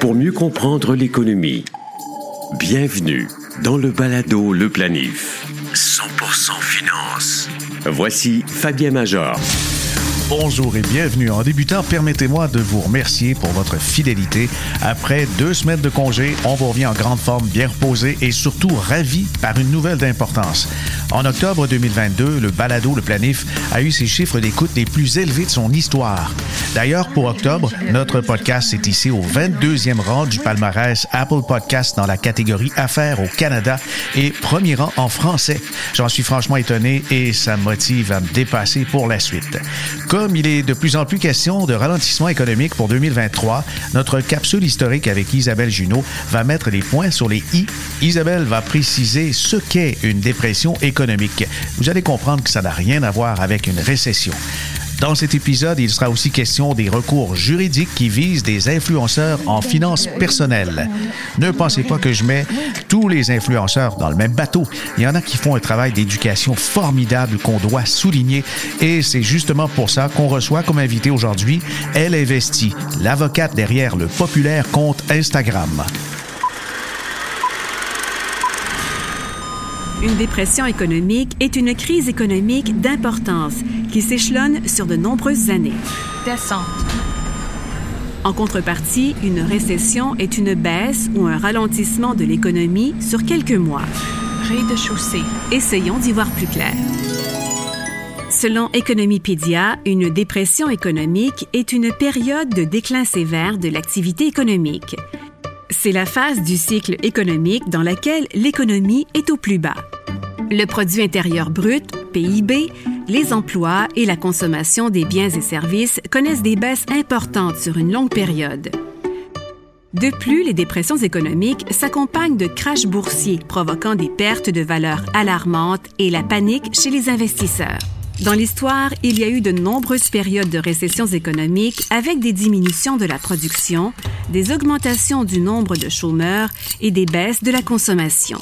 Pour mieux comprendre l'économie, bienvenue dans le balado Le Planif. 100% finance. Voici Fabien Major. Bonjour et bienvenue. En débutant, permettez-moi de vous remercier pour votre fidélité. Après deux semaines de congé, on vous revient en grande forme, bien reposé et surtout ravi par une nouvelle d'importance. En octobre 2022, le balado Le Planif a eu ses chiffres d'écoute les plus élevés de son histoire. D'ailleurs, pour octobre, notre podcast est ici au 22e rang du palmarès Apple Podcast dans la catégorie Affaires au Canada et premier rang en français. J'en suis franchement étonné et ça me motive à me dépasser pour la suite. Comme il est de plus en plus question de ralentissement économique pour 2023, notre capsule historique avec Isabelle Junot va mettre les points sur les i. Isabelle va préciser ce qu'est une dépression économique. Vous allez comprendre que ça n'a rien à voir avec une récession. Dans cet épisode, il sera aussi question des recours juridiques qui visent des influenceurs en finances personnelles. Ne pensez pas que je mets tous les influenceurs dans le même bateau. Il y en a qui font un travail d'éducation formidable qu'on doit souligner et c'est justement pour ça qu'on reçoit comme invité aujourd'hui Elle Investit, l'avocate derrière le populaire compte Instagram. Une dépression économique est une crise économique d'importance qui s'échelonne sur de nombreuses années. Descente. En contrepartie, une récession est une baisse ou un ralentissement de l'économie sur quelques mois. Rez-de-chaussée. Essayons d'y voir plus clair. Selon Economipédia, une dépression économique est une période de déclin sévère de l'activité économique. C'est la phase du cycle économique dans laquelle l'économie est au plus bas. Le produit intérieur brut, PIB, les emplois et la consommation des biens et services connaissent des baisses importantes sur une longue période. De plus, les dépressions économiques s'accompagnent de crashs boursiers provoquant des pertes de valeur alarmantes et la panique chez les investisseurs. Dans l'histoire, il y a eu de nombreuses périodes de récessions économiques avec des diminutions de la production, des augmentations du nombre de chômeurs et des baisses de la consommation.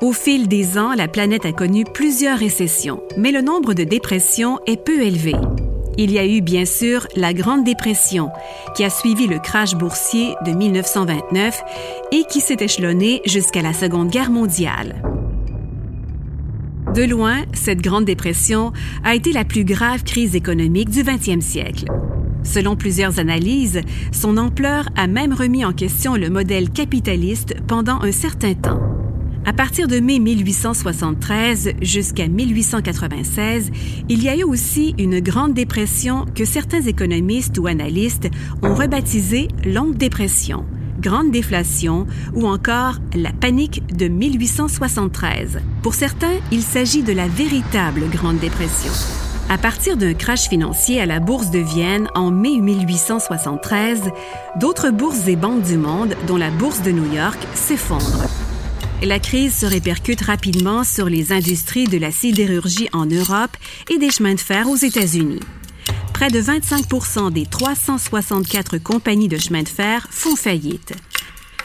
Au fil des ans, la planète a connu plusieurs récessions, mais le nombre de dépressions est peu élevé. Il y a eu bien sûr la Grande Dépression, qui a suivi le crash boursier de 1929 et qui s'est échelonné jusqu'à la Seconde Guerre mondiale. De loin, cette Grande Dépression a été la plus grave crise économique du 20e siècle. Selon plusieurs analyses, son ampleur a même remis en question le modèle capitaliste pendant un certain temps. À partir de mai 1873 jusqu'à 1896, il y a eu aussi une grande dépression que certains économistes ou analystes ont rebaptisée longue dépression grande déflation ou encore la panique de 1873. Pour certains, il s'agit de la véritable Grande Dépression. À partir d'un crash financier à la Bourse de Vienne en mai 1873, d'autres bourses et banques du monde, dont la Bourse de New York, s'effondrent. La crise se répercute rapidement sur les industries de la sidérurgie en Europe et des chemins de fer aux États-Unis près de 25% des 364 compagnies de chemin de fer font faillite.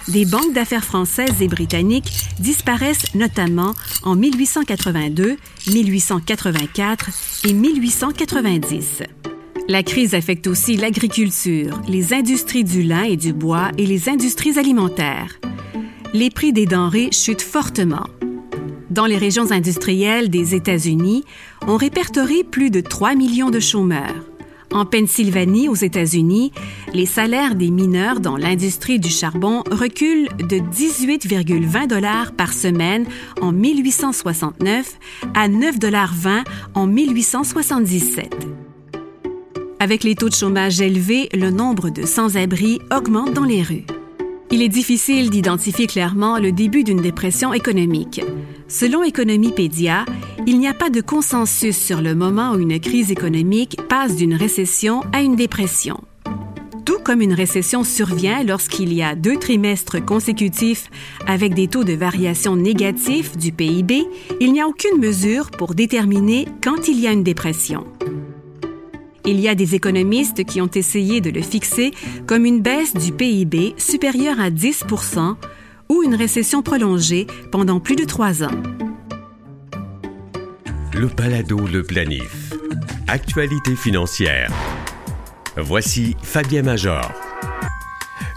Des banques d'affaires françaises et britanniques disparaissent notamment en 1882, 1884 et 1890. La crise affecte aussi l'agriculture, les industries du lin et du bois et les industries alimentaires. Les prix des denrées chutent fortement. Dans les régions industrielles des États-Unis, on répertorie plus de 3 millions de chômeurs. En Pennsylvanie, aux États-Unis, les salaires des mineurs dans l'industrie du charbon reculent de 18,20 dollars par semaine en 1869 à 9,20 dollars en 1877. Avec les taux de chômage élevés, le nombre de sans-abri augmente dans les rues. Il est difficile d'identifier clairement le début d'une dépression économique. Selon Economipédia, il n'y a pas de consensus sur le moment où une crise économique passe d'une récession à une dépression. Tout comme une récession survient lorsqu'il y a deux trimestres consécutifs avec des taux de variation négatifs du PIB, il n'y a aucune mesure pour déterminer quand il y a une dépression. Il y a des économistes qui ont essayé de le fixer comme une baisse du PIB supérieure à 10% ou une récession prolongée pendant plus de trois ans. Le Palado Le Planif. Actualité financière. Voici Fabien Major.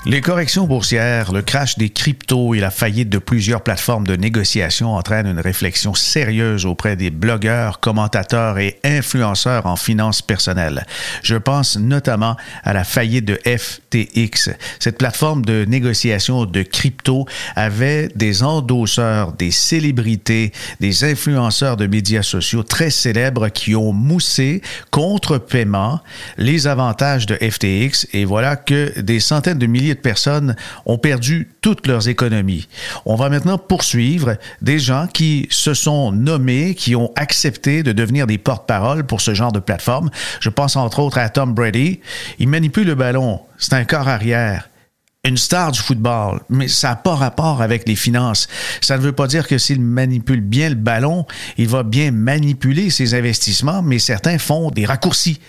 Les corrections boursières, le crash des cryptos et la faillite de plusieurs plateformes de négociation entraînent une réflexion sérieuse auprès des blogueurs, commentateurs et influenceurs en finances personnelles. Je pense notamment à la faillite de FTX. Cette plateforme de négociation de crypto avait des endosseurs, des célébrités, des influenceurs de médias sociaux très célèbres qui ont moussé contre paiement les avantages de FTX et voilà que des centaines de milliers personnes ont perdu toutes leurs économies. On va maintenant poursuivre des gens qui se sont nommés, qui ont accepté de devenir des porte-parole pour ce genre de plateforme. Je pense entre autres à Tom Brady. Il manipule le ballon. C'est un corps arrière une star du football, mais ça n'a pas rapport avec les finances. Ça ne veut pas dire que s'il manipule bien le ballon, il va bien manipuler ses investissements, mais certains font des raccourcis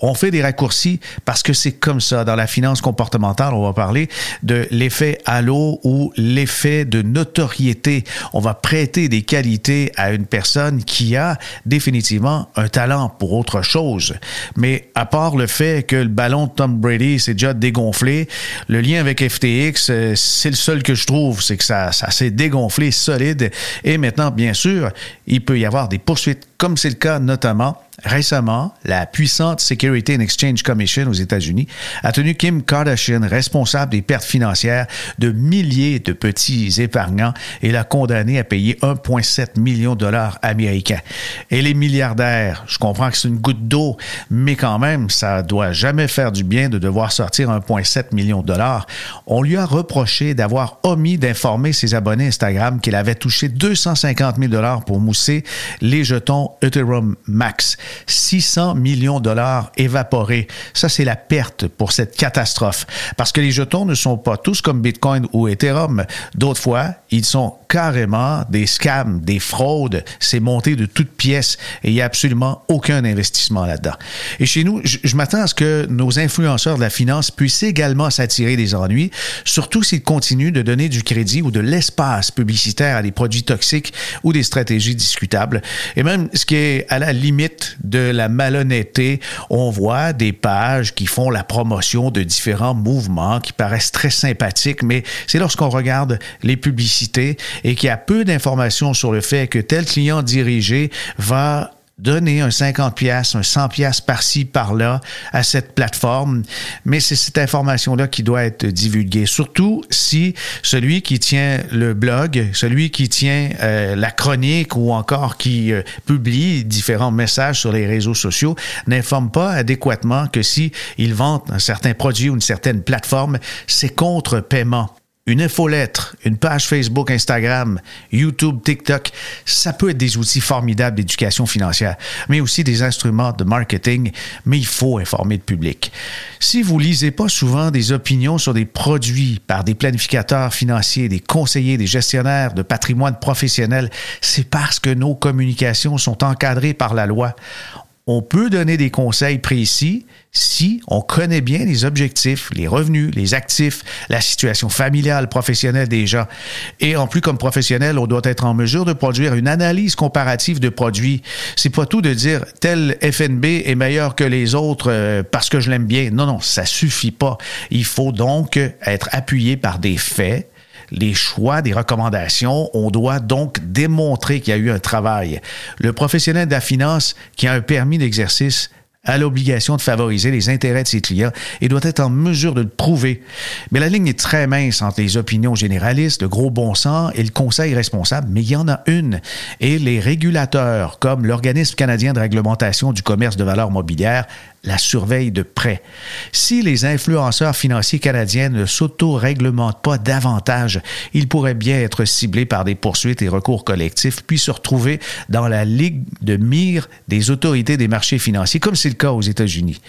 on fait des raccourcis parce que c'est comme ça. Dans la finance comportementale, on va parler de l'effet halo ou l'effet de notoriété. On va prêter des qualités à une personne qui a définitivement un talent pour autre chose. Mais à part le fait que le ballon de Tom Brady s'est déjà dégonflé, le lien avec FTX, euh, c'est le seul que je trouve, c'est que ça, ça s'est dégonflé solide. Et maintenant, bien sûr, il peut y avoir des poursuites, comme c'est le cas notamment Récemment, la puissante Security and Exchange Commission aux États-Unis a tenu Kim Kardashian responsable des pertes financières de milliers de petits épargnants et l'a condamné à payer 1,7 million de dollars américains. Et les milliardaires, je comprends que c'est une goutte d'eau, mais quand même, ça doit jamais faire du bien de devoir sortir 1,7 million de dollars. On lui a reproché d'avoir omis d'informer ses abonnés Instagram qu'il avait touché 250 000 dollars pour mousser les jetons Ethereum Max. 600 millions de dollars évaporés. Ça, c'est la perte pour cette catastrophe. Parce que les jetons ne sont pas tous comme Bitcoin ou Ethereum. D'autres fois, ils sont carrément des scams, des fraudes. C'est monté de toutes pièces et il n'y a absolument aucun investissement là-dedans. Et chez nous, je, m'attends à ce que nos influenceurs de la finance puissent également s'attirer des ennuis, surtout s'ils continuent de donner du crédit ou de l'espace publicitaire à des produits toxiques ou des stratégies discutables. Et même ce qui est à la limite de la malhonnêteté, on voit des pages qui font la promotion de différents mouvements qui paraissent très sympathiques, mais c'est lorsqu'on regarde les publicités et qu'il y a peu d'informations sur le fait que tel client dirigé va donner un 50 pièces, un 100 pièces par-ci par-là à cette plateforme, mais c'est cette information-là qui doit être divulguée, surtout si celui qui tient le blog, celui qui tient euh, la chronique ou encore qui euh, publie différents messages sur les réseaux sociaux n'informe pas adéquatement que si il vend un certain produit ou une certaine plateforme, c'est contre paiement une infolettre, une page Facebook, Instagram, YouTube, TikTok, ça peut être des outils formidables d'éducation financière, mais aussi des instruments de marketing, mais il faut informer le public. Si vous lisez pas souvent des opinions sur des produits par des planificateurs financiers, des conseillers, des gestionnaires de patrimoine professionnel, c'est parce que nos communications sont encadrées par la loi on peut donner des conseils précis si on connaît bien les objectifs, les revenus, les actifs, la situation familiale, professionnelle des gens. Et en plus, comme professionnel, on doit être en mesure de produire une analyse comparative de produits. C'est pas tout de dire tel FNB est meilleur que les autres euh, parce que je l'aime bien. Non, non, ça suffit pas. Il faut donc être appuyé par des faits, les choix des recommandations, on doit donc démontrer qu'il y a eu un travail. Le professionnel de la finance qui a un permis d'exercice a l'obligation de favoriser les intérêts de ses clients et doit être en mesure de le prouver. Mais la ligne est très mince entre les opinions généralistes, le gros bon sens et le conseil responsable, mais il y en a une. Et les régulateurs, comme l'Organisme canadien de réglementation du commerce de valeurs mobilières, la surveille de près. Si les influenceurs financiers canadiens ne s'auto-réglementent pas davantage, ils pourraient bien être ciblés par des poursuites et recours collectifs, puis se retrouver dans la ligue de mire des autorités des marchés financiers, comme c'est le cas aux États-Unis.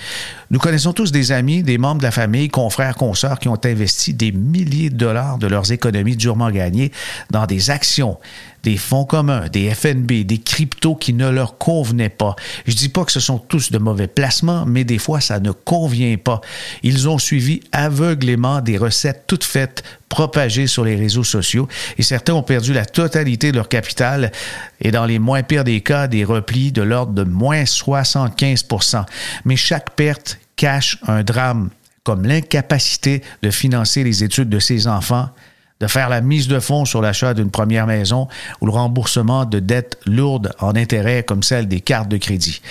Nous connaissons tous des amis, des membres de la famille, confrères, consoeurs qui ont investi des milliers de dollars de leurs économies durement gagnées dans des actions, des fonds communs, des FNB, des cryptos qui ne leur convenaient pas. Je dis pas que ce sont tous de mauvais placements, mais des fois, ça ne convient pas. Ils ont suivi aveuglément des recettes toutes faites propagées sur les réseaux sociaux et certains ont perdu la totalité de leur capital et dans les moins pires des cas, des replis de l'ordre de moins 75% Mais chaque perte cache un drame comme l'incapacité de financer les études de ses enfants, de faire la mise de fonds sur l'achat d'une première maison ou le remboursement de dettes lourdes en intérêt comme celle des cartes de crédit.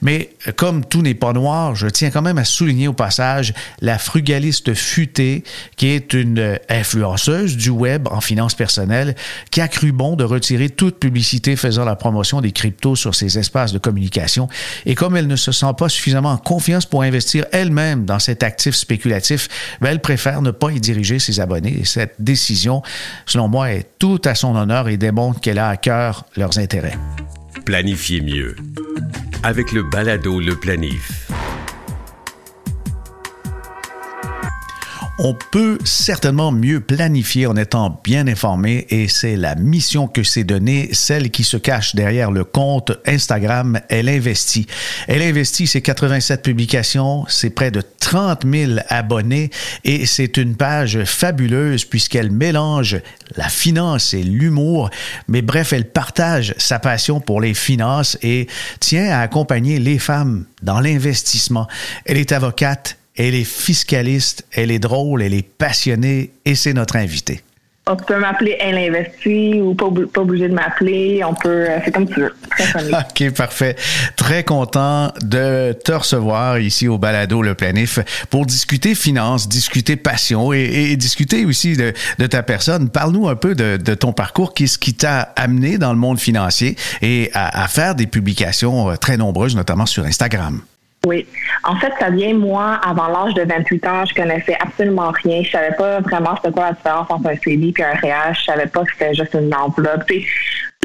Mais comme tout n'est pas noir, je tiens quand même à souligner au passage la frugaliste futée qui est une influenceuse du web en finances personnelles qui a cru bon de retirer toute publicité faisant la promotion des cryptos sur ses espaces de communication et comme elle ne se sent pas suffisamment en confiance pour investir elle-même dans cet actif spéculatif, ben, elle préfère ne pas y diriger ses abonnés et cette décision selon moi, est tout à son honneur et démontre qu'elle a à cœur leurs intérêts. Planifiez mieux avec le balado Le Planif. On peut certainement mieux planifier en étant bien informé et c'est la mission que s'est donnée celle qui se cache derrière le compte Instagram Elle investit. Elle investit ses 87 publications, c'est près de 30 000 abonnés et c'est une page fabuleuse puisqu'elle mélange la finance et l'humour, mais bref, elle partage sa passion pour les finances et tient à accompagner les femmes dans l'investissement. Elle est avocate elle est fiscaliste, elle est drôle, elle est passionnée et c'est notre invitée. On peut m'appeler Elle investit ou pas, pas obligé de m'appeler. On peut, euh, c'est comme tu veux. Très OK, parfait. Très content de te recevoir ici au Balado Le Planif pour discuter finances, discuter passion et, discuter aussi de, ta personne. Parle-nous un peu de, ton parcours. Qu'est-ce qui t'a amené dans le monde financier et à faire des publications euh, très nombreuses, notamment sur Instagram? Oui. En fait, ça vient, moi, avant l'âge de 28 ans, je connaissais absolument rien. Je savais pas vraiment c'était quoi la différence entre un CDI et un REH. Je savais pas que c'était juste une enveloppe.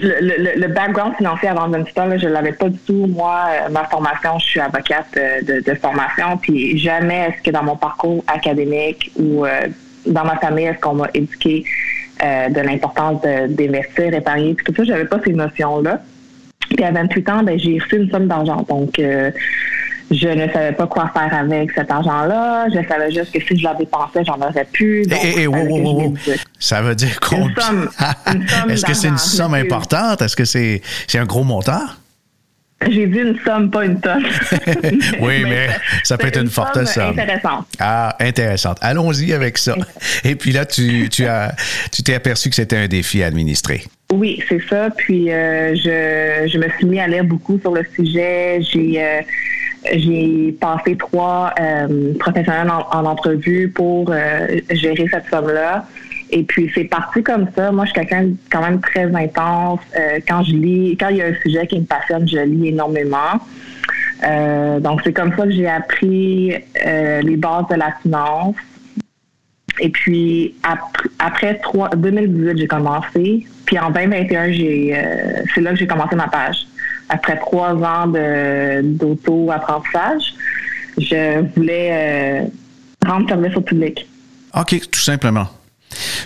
le, le, le, background financier avant 28 ans, là, je l'avais pas du tout. Moi, euh, ma formation, je suis avocate euh, de, de, formation. Puis jamais est-ce que dans mon parcours académique ou euh, dans ma famille, est-ce qu'on m'a éduqué de l'importance d'investir, épargner. Puis tout ça, j'avais pas ces notions-là. Puis à 28 ans, ben, j'ai reçu une somme d'argent. Donc, je ne savais pas quoi faire avec cet argent-là. Je savais juste que si je la dépensais, j'en aurais plus. Ça veut dire combien? Est-ce que c'est une somme importante? Est-ce que c'est un gros montant? J'ai dit une somme, pas une tonne. oui, mais, ça peut être une, forte somme. Intéressante. Ah, intéressante. Allons-y avec ça. Et puis là, tu, tu as, tu t'es aperçu que c'était un défi à administrer. Oui, c'est ça. Puis euh, je, je me suis mis à lire beaucoup sur le sujet. J'ai euh, j'ai passé trois euh, professionnels en, entrevue pour euh, gérer cette somme-là. Et puis c'est parti comme ça. Moi, je suis quelqu'un quand même très intense. Euh, quand je lis, quand il y a un sujet qui me passionne, je lis énormément. donc c'est comme ça que j'ai appris les bases de la finance. Et puis après, trois, 2018, j'ai commencé. Puis en 2021, j'ai c'est là que j'ai commencé ma page après trois ans d'auto-apprentissage, je voulais euh, rendre service au public. OK, tout simplement.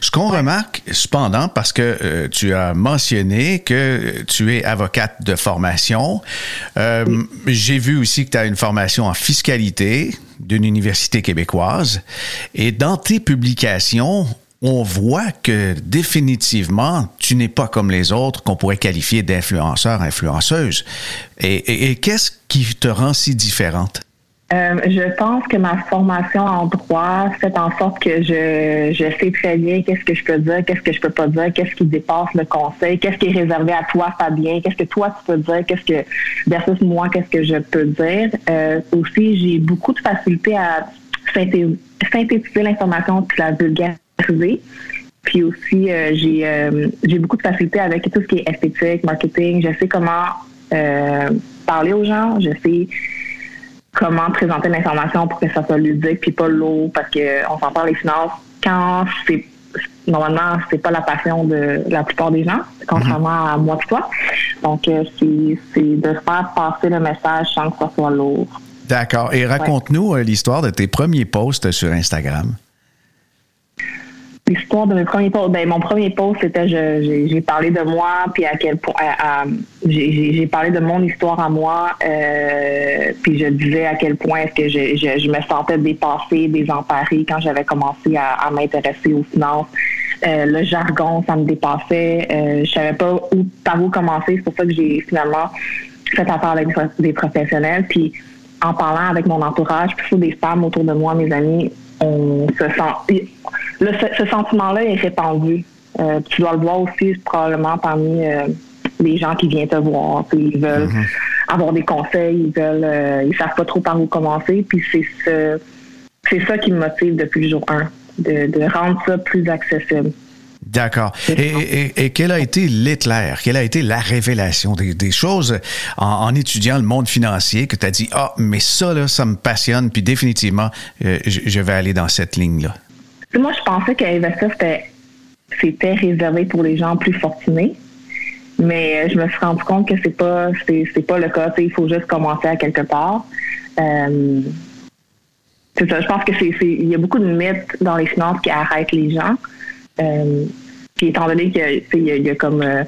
Ce qu'on remarque, cependant, parce que euh, tu as mentionné que tu es avocate de formation, euh, j'ai vu aussi que tu as une formation en fiscalité d'une université québécoise. Et dans tes publications, on voit que définitivement, tu n'es pas comme les autres qu'on pourrait qualifier d'influenceur, influenceuse. Et, qu'est-ce qui te rend si différente? Euh, je pense que ma formation en droit fait en sorte que je, sais très bien qu'est-ce que je peux dire, qu'est-ce que je peux pas dire, qu'est-ce qui dépasse le conseil, qu'est-ce qui est réservé à toi, Fabien, qu'est-ce que toi tu peux dire, qu'est-ce que versus moi, qu'est-ce que je peux dire. Euh, aussi, j'ai beaucoup de facilité à synthétiser l'information puis la vulgariser puis aussi, euh, j'ai euh, j'ai beaucoup de facilité avec tout ce qui est esthétique, marketing. Je sais comment euh, parler aux gens. Je sais comment présenter l'information pour que ça soit ludique puis pas lourd parce qu'on s'entend les finances quand c'est normalement c'est pas la passion de la plupart des gens contrairement à moi et toi. Donc c'est de faire passer le message sans que ça soit lourd. D'accord. Et raconte-nous l'histoire de tes premiers posts sur Instagram l'histoire de mes premiers posts. Ben, mon premier post, c'était j'ai parlé de moi, puis à quel point j'ai parlé de mon histoire à moi, euh, puis je disais à quel point est-ce que je, je, me sentais dépassée, désemparée quand j'avais commencé à, m'intéresser aux finances. Euh, le jargon, ça me dépassait. Euh, je savais pas où par où commencer. C'est pour ça que j'ai finalement fait affaire avec des professionnels. Puis en parlant avec mon entourage, plutôt des femmes autour de moi, mes amis, on se sent. ce, sentiment-là est répandu. Euh, tu dois le voir aussi probablement parmi euh, les gens qui viennent te voir. Ils veulent mm-hmm. avoir des conseils, ils veulent, euh, ils savent pas trop par où commencer. Puis c'est ce, c'est ça qui me motive depuis le jour 1, de, de rendre ça plus accessible. D'accord. Et, et, quel a été l'éclair? Quelle a été la révélation des, choses en, étudiant le monde financier que tu as dit, ah, mais ça, là, ça me passionne, puis définitivement, euh, je, vais aller dans cette ligne-là? Moi, je pensais qu'investir, c'était réservé pour les gens plus fortunés. Mais euh, je me suis rendu compte que c'est pas c'est, pas le cas. il faut juste commencer à quelque part. Euh, c'est ça. Je pense que c'est, il y a beaucoup de mythes dans les finances qui arrêtent les gens. Euh, puis étant donné qu'il y, a comme euh,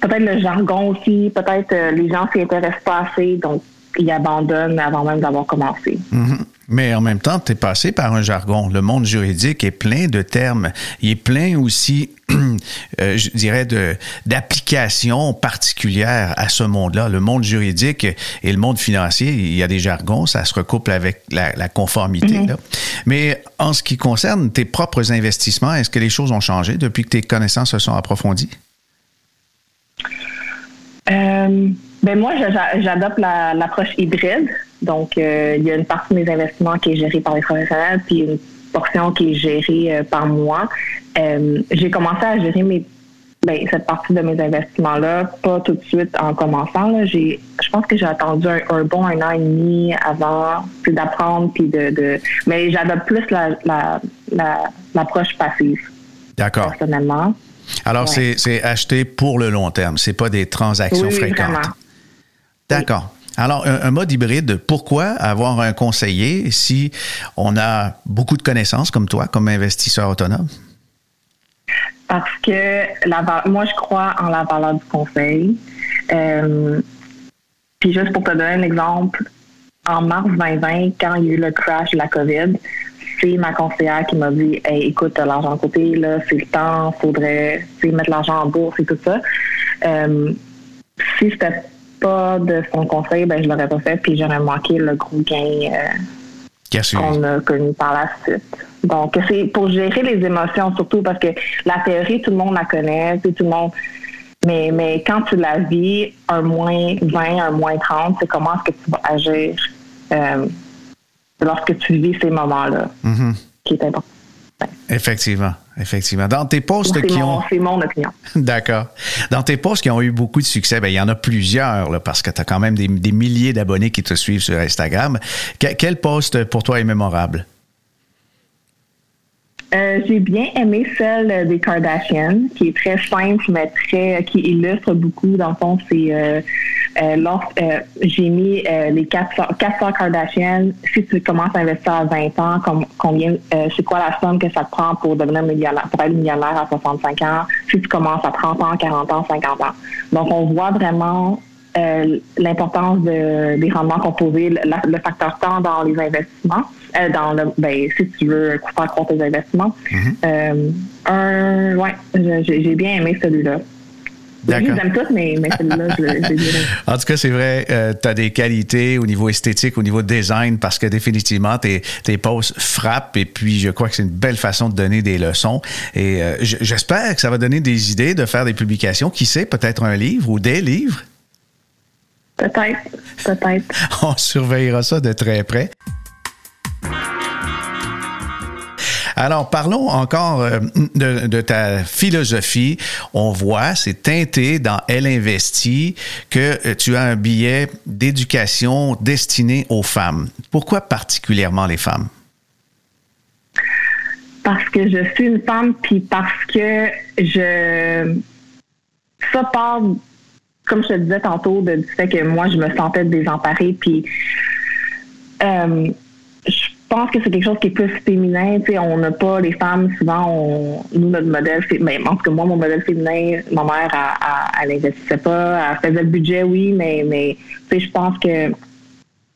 peut-être le jargon aussi, peut-être euh, les gens s'y intéressent pas assez, donc ils abandonnent avant même d'avoir commencé. Mm-hmm. Mais en même temps, tu es passé par un jargon. Le monde juridique est plein de termes. Il est plein aussi, euh, je dirais, de d'applications particulières à ce monde-là. Le monde juridique et le monde financier, il y a des jargons, ça se recouple avec la, conformité. Mm-hmm. Mais en ce qui concerne tes propres investissements, est-ce que les choses ont changé depuis que tes connaissances se sont approfondies? Euh, ben moi, j'adopte l'approche hybride. Donc, euh, il y a une partie de mes investissements qui est gérée par les professionnels, puis une portion qui est gérée euh, par moi. Euh, j'ai commencé à gérer mes ben, cette partie de mes investissements-là, pas tout de suite en commençant. J'ai, je pense que j'ai attendu un, bon un an et demi avant d'apprendre puis de, de, mais j'adopte plus la, la, l'approche passive. D'accord. Personnellement. Alors, c'est acheter pour le long terme. C'est pas des transactions fréquentes. D'accord. Alors, un, mode hybride, pourquoi avoir un conseiller si on a beaucoup de connaissances comme toi, comme investisseur autonome? Parce que moi, je crois en la valeur du conseil. Euh, puis juste pour te donner un exemple, en mars 2020, quand il y a eu le crash de la COVID, c'est ma conseillère qui m'a dit hey, écoute, l'argent de côté, là, c'est le temps, faudrait mettre l'argent en bourse et tout ça. Euh, si c'était pas de son conseil, ben, je l'aurais pas fait, puis j'aurais manqué le gros gain euh, qu'on a connu par la suite. Donc, c'est pour gérer les émotions, surtout parce que la théorie, tout le monde la connaît, tout le monde. Mais, mais quand tu la vis, un moins 20, un moins 30, c'est comment est-ce que tu vas agir euh, lorsque tu vis ces moments-là, mm-hmm. qui est important. Effectivement, effectivement. Dans tes posts qui ont. C'est mon opinion. D'accord. Dans tes posts qui ont eu beaucoup de succès, ben, il y en a plusieurs, là, parce que tu as quand même des, milliers d'abonnés qui te suivent sur Instagram. quel post pour toi est mémorable? Euh, j'ai bien aimé celle des Kardashians, qui est très simple, mais très qui illustre beaucoup. Dans le fond, c'est euh, euh, euh, j'ai mis euh, les 400, 400 Kardashians. Si tu commences à investir à 20 ans, combien, c'est quoi la somme que ça te prend pour devenir millionnaire, pour être millionnaire à 65 ans? Si tu commences à 30 ans, 40 ans, 50 ans? Donc, on voit vraiment l'importance de, des rendements composés, le, facteur temps dans les investissements, dans le, ben, si tu veux faire croître tes investissements. Mm-hmm. un, ouais, j'ai bien aimé celui-là. J'aime tout, mais, mais celui-là, je, En tout cas, c'est vrai, euh, tu as des qualités au niveau esthétique, au niveau design, parce que définitivement, tes, tes posts frappent et puis je crois que c'est une belle façon de donner des leçons. Et euh, j'espère que ça va donner des idées de faire des publications. Qui sait, peut-être un livre ou des livres? Peut-être, peut-être. On surveillera ça de très près. Alors, parlons encore euh, de, ta philosophie. On voit, c'est teinté dans Elle investit que euh, tu as un billet d'éducation destiné aux femmes. Pourquoi particulièrement les femmes? Parce que je suis une femme, puis parce que je... Ça part, comme je te disais tantôt, du fait que moi, je me sentais désemparée, puis... Euh, je pense que c'est quelque chose qui est plus féminin. Tu sais, on n'a pas les femmes souvent. On, nous notre modèle, mais ben, que moi mon modèle féminin, ma mère, elle, n'investissait pas, elle faisait le budget, oui, mais mais tu sais, je pense que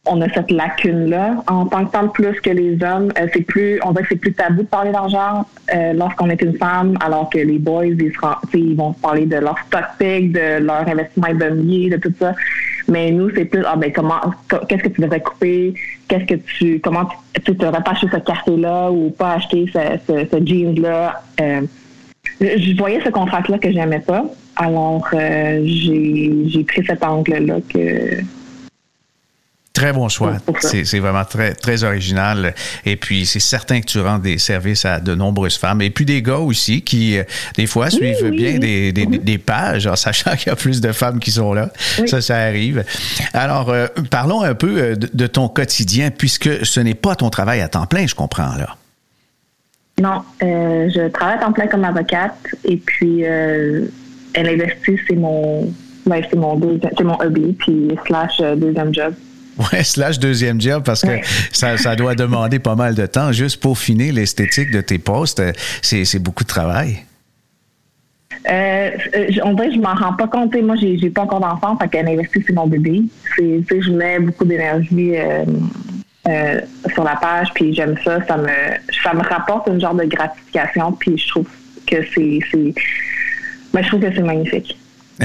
on a cette lacune là en tant que femme plus que les hommes. Euh, c'est plus, on dirait que c'est plus tabou de parler d'argent euh, lorsqu'on est une femme, alors que les boys, ils, ils vont parler de leur stock pick, de leur investissement immobilier, de tout ça. Mais nous, c'est plus, ah ben, comment, qu'est-ce que tu devrais couper? Qu'est-ce que tu, comment tu, devrais pas acheter ce café-là ou pas acheter ce, ce, jeans-là? Euh, je voyais ce contrat-là que j'aimais pas. Alors, euh, j'ai pris cet angle-là que Très bon choix. C'est vraiment très, très original. Et puis, c'est certain que tu rends des services à de nombreuses femmes. Et puis, des gars aussi qui, euh, des fois, suivent bien Des, des, des, pages en sachant qu'il y a plus de femmes qui sont là. Ça, ça arrive. Alors, euh, parlons un peu euh, de, ton quotidien, puisque ce n'est pas ton travail à temps plein, je comprends, là. Non, je travaille à temps plein comme avocate. Et puis, elle investit, c'est mon, ouais, c'est mon, mon hobby, puis slash deuxième job. Ouais, slash deuxième job parce que ça, ça, doit demander pas mal de temps juste pour finir l'esthétique de tes postes. C'est beaucoup de travail. Euh, on dirait que je m'en rends pas compte. Moi, j'ai, pas encore d'enfant, fait qu'elle investit sur mon bébé. C'est, je mets beaucoup d'énergie euh, euh, sur la page, puis j'aime ça. Ça me, ça me rapporte une genre de gratification, puis je trouve que c'est, c'est ben, je trouve que c'est magnifique.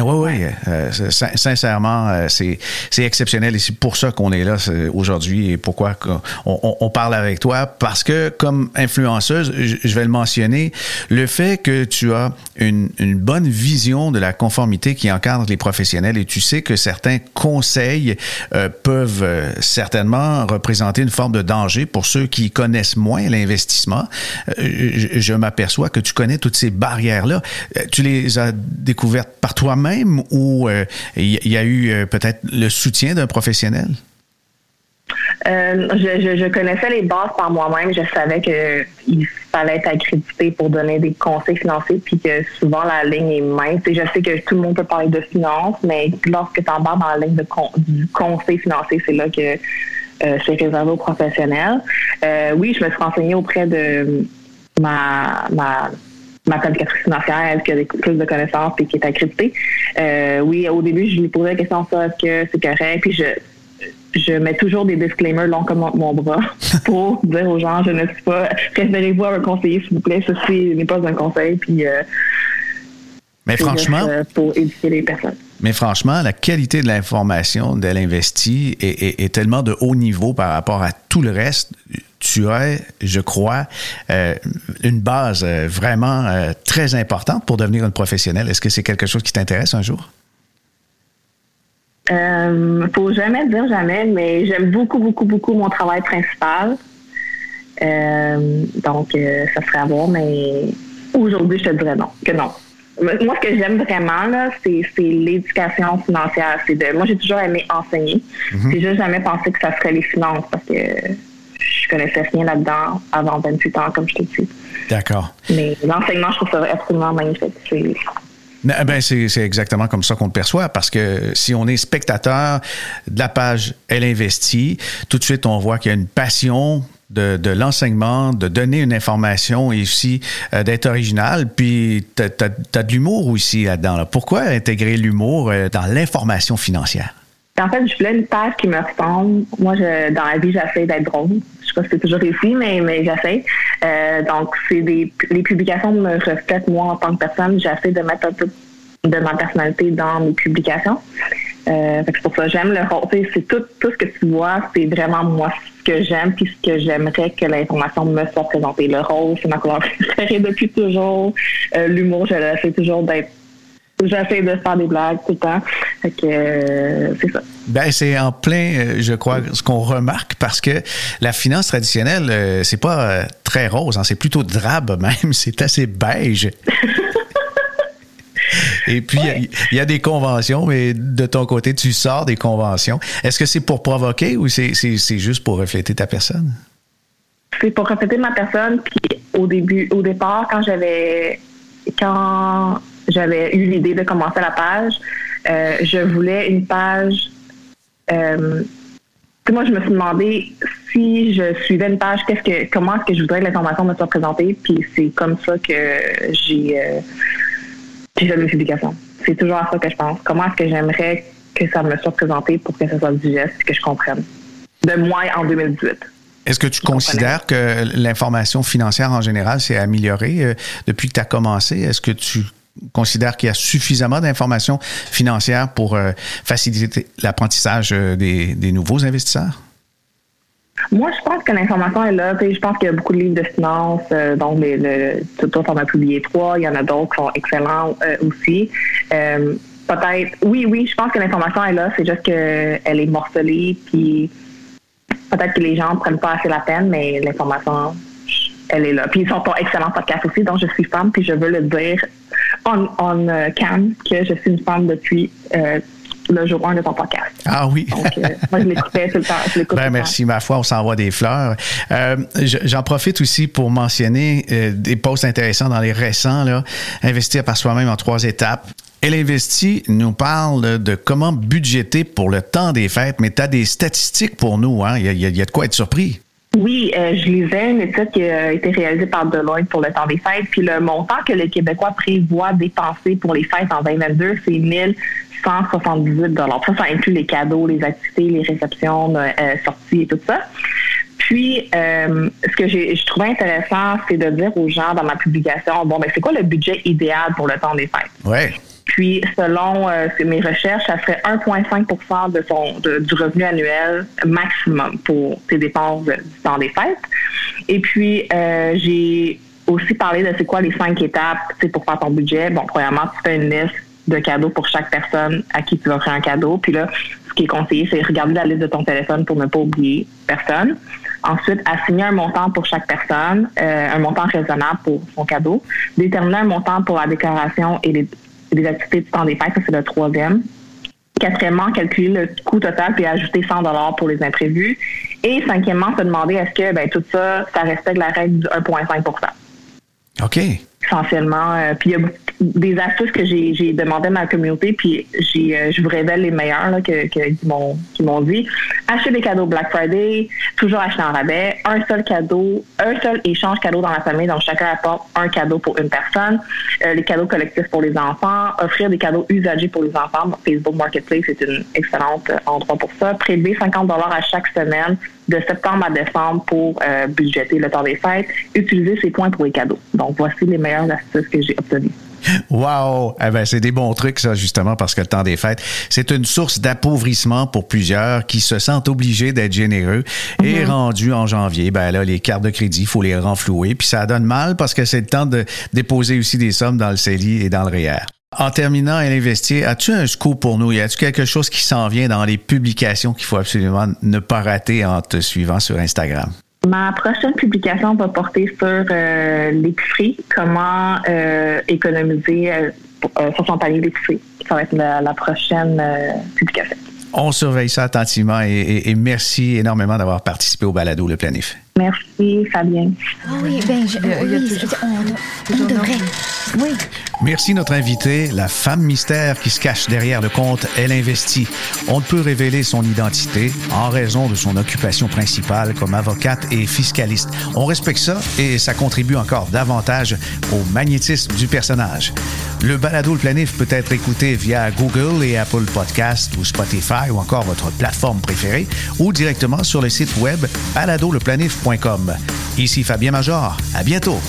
Oui, oui. Euh, sincèrement, euh, c'est, c'est exceptionnel et c'est pour ça qu'on est là aujourd'hui et pourquoi on, on, parle avec toi. Parce que, comme influenceuse, je vais le mentionner, le fait que tu as une, une bonne vision de la conformité qui encadre les professionnels et tu sais que certains conseils euh, peuvent certainement représenter une forme de danger pour ceux qui connaissent moins l'investissement. je, je m'aperçois que tu connais toutes ces barrières-là. Tu les as découvertes par toi-même même ou euh, il y, a eu euh, peut-être le soutien d'un professionnel? Euh, je, connaissais les bases par moi-même. Je savais qu'il fallait être accrédité pour donner des conseils financiers, puis que souvent la ligne est mince. Et je sais que tout le monde peut parler de finances, mais lorsque tu embarques dans la ligne du conseil financier, c'est là que c'est réservé aux professionnels. oui, je me suis renseignée auprès de ma, ma ma planificatrice financière, qui a plus de connaissances et qui est accréditée. Euh, oui, au début, je lui posais la question ça, est-ce que c'est correct? Puis je, je mets toujours des disclaimers longs comme mon bras pour dire aux gens, je ne suis pas, préférez-vous à un conseiller, s'il vous plaît, ceci n'est pas un conseil. Puis, euh, mais franchement, euh, pour éduquer les personnes. Mais franchement, la qualité de l'information d'elle investit est, est, tellement de haut niveau par rapport à tout le reste tu as, je crois, euh, une base euh, vraiment euh, très importante pour devenir une professionnelle. Est-ce que c'est quelque chose qui t'intéresse un jour? Euh, faut jamais dire jamais, mais j'aime beaucoup, beaucoup, beaucoup mon travail principal. donc, ça serait à voir, mais aujourd'hui, je te dirais non, que non. Moi, ce que j'aime vraiment, là, c'est, l'éducation financière. C'est de, moi, j'ai toujours aimé enseigner. Mm-hmm. J'ai juste jamais pensé que ça serait les finances parce que je connaissais rien là-dedans avant 28 ans, comme je te dis. D'accord. Mais l'enseignement, je trouve ça absolument magnifique. C'est... Eh ben c'est exactement comme ça qu'on le perçoit, parce que si on est spectateur de la page Elle investit, tout de suite on voit qu'il y a une passion de, l'enseignement, de donner une information et aussi euh, d'être original. Puis, tu as, de l'humour aussi là-dedans. Pourquoi intégrer l'humour euh, dans l'information financière? En fait, je voulais une page qui me ressemble. Moi, je, dans la vie, j'essaie d'être drôle. Je sais pas si c'est toujours réussi, mais, mais j'essaie. Euh, donc, c'est des les publications me reflètent moi en tant que personne. J'essaie de mettre un peu de ma personnalité dans mes publications. Euh, c'est pour ça que j'aime le rôle. C'est tout, tout ce que tu vois, c'est vraiment moi ce que j'aime puis ce que j'aimerais que l'information me soit présentée. Le rôle, c'est ma couleur préférée depuis toujours. Euh, l'humour, j'essaie toujours d'être J'essaie de faire des blagues tout le temps. Fait que euh, c'est ça. Ben, c'est en plein, euh, je crois, ce qu'on remarque parce que la finance traditionnelle, euh, c'est pas très rose, hein, c'est plutôt drabe même, c'est assez beige. Et puis, il y, a des conventions, mais de ton côté, tu sors des conventions. Est-ce que c'est pour provoquer ou c'est juste pour refléter ta personne? C'est pour refléter ma personne. Puis au début, au départ, quand j'avais. Quand j'avais eu l'idée de commencer la page. Euh, je voulais une page. Euh, moi, je me suis demandé si je suivais une page, qu'est-ce que, comment est-ce que je voudrais que l'information me soit présentée. Puis c'est comme ça que j'ai, euh, j'ai fait mes publications. C'est toujours à ça que je pense. Comment est-ce que j'aimerais que ça me soit présenté pour que ça soit digeste et que je comprenne? De moi en 2018. Est-ce que tu considères que l'information financière en général s'est améliorée depuis que tu as commencé? Est-ce que tu considères qu'il y a suffisamment d'informations financières pour euh, faciliter l'apprentissage euh, des, nouveaux investisseurs? Moi, je pense que l'information est là. je pense qu'il y a beaucoup de livres de finances. Euh, donc, les, le, on a publié trois. Il y en a d'autres qui sont excellents aussi. Peut-être, oui, oui, je pense que l'information est là. C'est juste qu'elle est morcelée. Puis peut-être que les gens ne prennent pas assez la peine, mais l'information elle est là. Puis ils sont pas excellents podcasts aussi, donc je suis fan, puis je veux le dire on, on euh, cam que je suis une fan depuis euh, le jour 1 de ton podcast. Ah oui. Donc, euh, moi, je l'écoutais tout le temps. ben, merci, ma foi, on s'envoie des fleurs. J'en profite aussi pour mentionner des posts intéressants dans les récents, là. Investir par soi-même en trois étapes. Elle investit nous parle de comment budgéter pour le temps des fêtes, mais tu as des statistiques pour nous. Hein? Il, y a, il y a de quoi être surpris. Oui, euh, je lisais une étude qui a été réalisée par Deloitte pour le temps des fêtes. Puis le montant que les Québécois prévoient dépenser pour les fêtes en 2022, c'est 1178 dollars. Ça, ça inclut les cadeaux, les activités, les réceptions, euh, sorties et tout ça. Puis, euh, ce que j'ai, je trouvais intéressant, c'est de dire aux gens dans ma publication, bon, ben c'est quoi le budget idéal pour le temps des fêtes? Ouais. Puis, selon euh, mes recherches, ça serait 1,5 de son du revenu annuel maximum pour tes dépenses du temps des fêtes. Et puis, euh, j'ai aussi parlé de c'est quoi les cinq étapes pour faire ton budget. Bon, premièrement, tu fais une liste de cadeaux pour chaque personne à qui tu vas offrir un cadeau. Puis là, ce qui est conseillé, c'est regarder la liste de ton téléphone pour ne pas oublier personne. Ensuite, assigner un montant pour chaque personne, euh, un montant raisonnable pour son cadeau. Déterminer un montant pour la décoration et les, activités du temps des fêtes, ça c'est le troisième. Quatrièmement, calculer le coût total puis ajouter 100 dollars pour les imprévus. Et cinquièmement, se demander est-ce que ben, tout ça, ça respecte la règle du 1,5 OK. Essentiellement. Euh, puis il y a des astuces que j'ai demandé à ma communauté, puis j'ai euh, je vous révèle les meilleurs là, que, que, qui m'ont dit. Acheter des cadeaux Black Friday, toujours acheter en rabais, un seul cadeau, un seul échange cadeau dans la famille, donc chacun apporte un cadeau pour une personne, euh, les cadeaux collectifs pour les enfants, offrir des cadeaux usagés pour les enfants. Facebook Marketplace est une excellente endroit pour ça. Prélever 50 dollars à chaque semaine de septembre à décembre pour euh, budgéter le temps des fêtes, utiliser ces points pour les cadeaux. Donc, voici les meilleures astuces que j'ai obtenues. Wow! Eh ben, c'est des bons trucs, ça, justement, parce que le temps des fêtes, c'est une source d'appauvrissement pour plusieurs qui se sentent obligés d'être généreux. Et mhm. rendu en janvier, ben là, les cartes de crédit, il faut les renflouer. Puis ça donne mal parce que c'est le temps de déposer aussi des sommes dans le CELI et dans le REER. En terminant, elle investit, as-tu un scoop pour nous? Y a-tu quelque chose qui s'en vient dans les publications qu'il faut absolument ne pas rater en te suivant sur Instagram? Ma prochaine publication va porter sur euh, l'épicerie, comment euh, économiser euh, sur son panier d'épicerie. Ça va être la, prochaine publication. On surveille ça attentivement et merci énormément d'avoir participé au balado Le Planif. Merci, Fabien. Ah oui, ben, je, oui, on, on devrait. Oui. Merci notre invitée, la femme mystère qui se cache derrière le compte Elle investit. On ne peut révéler son identité en raison de son occupation principale comme avocate et fiscaliste. On respecte ça et ça contribue encore davantage au magnétisme du personnage. Le balado Le Planif peut être écouté via Google et Apple Podcast ou Spotify ou encore votre plateforme préférée ou directement sur le site web baladoleplanif.com. Ici Fabien Major. À bientôt.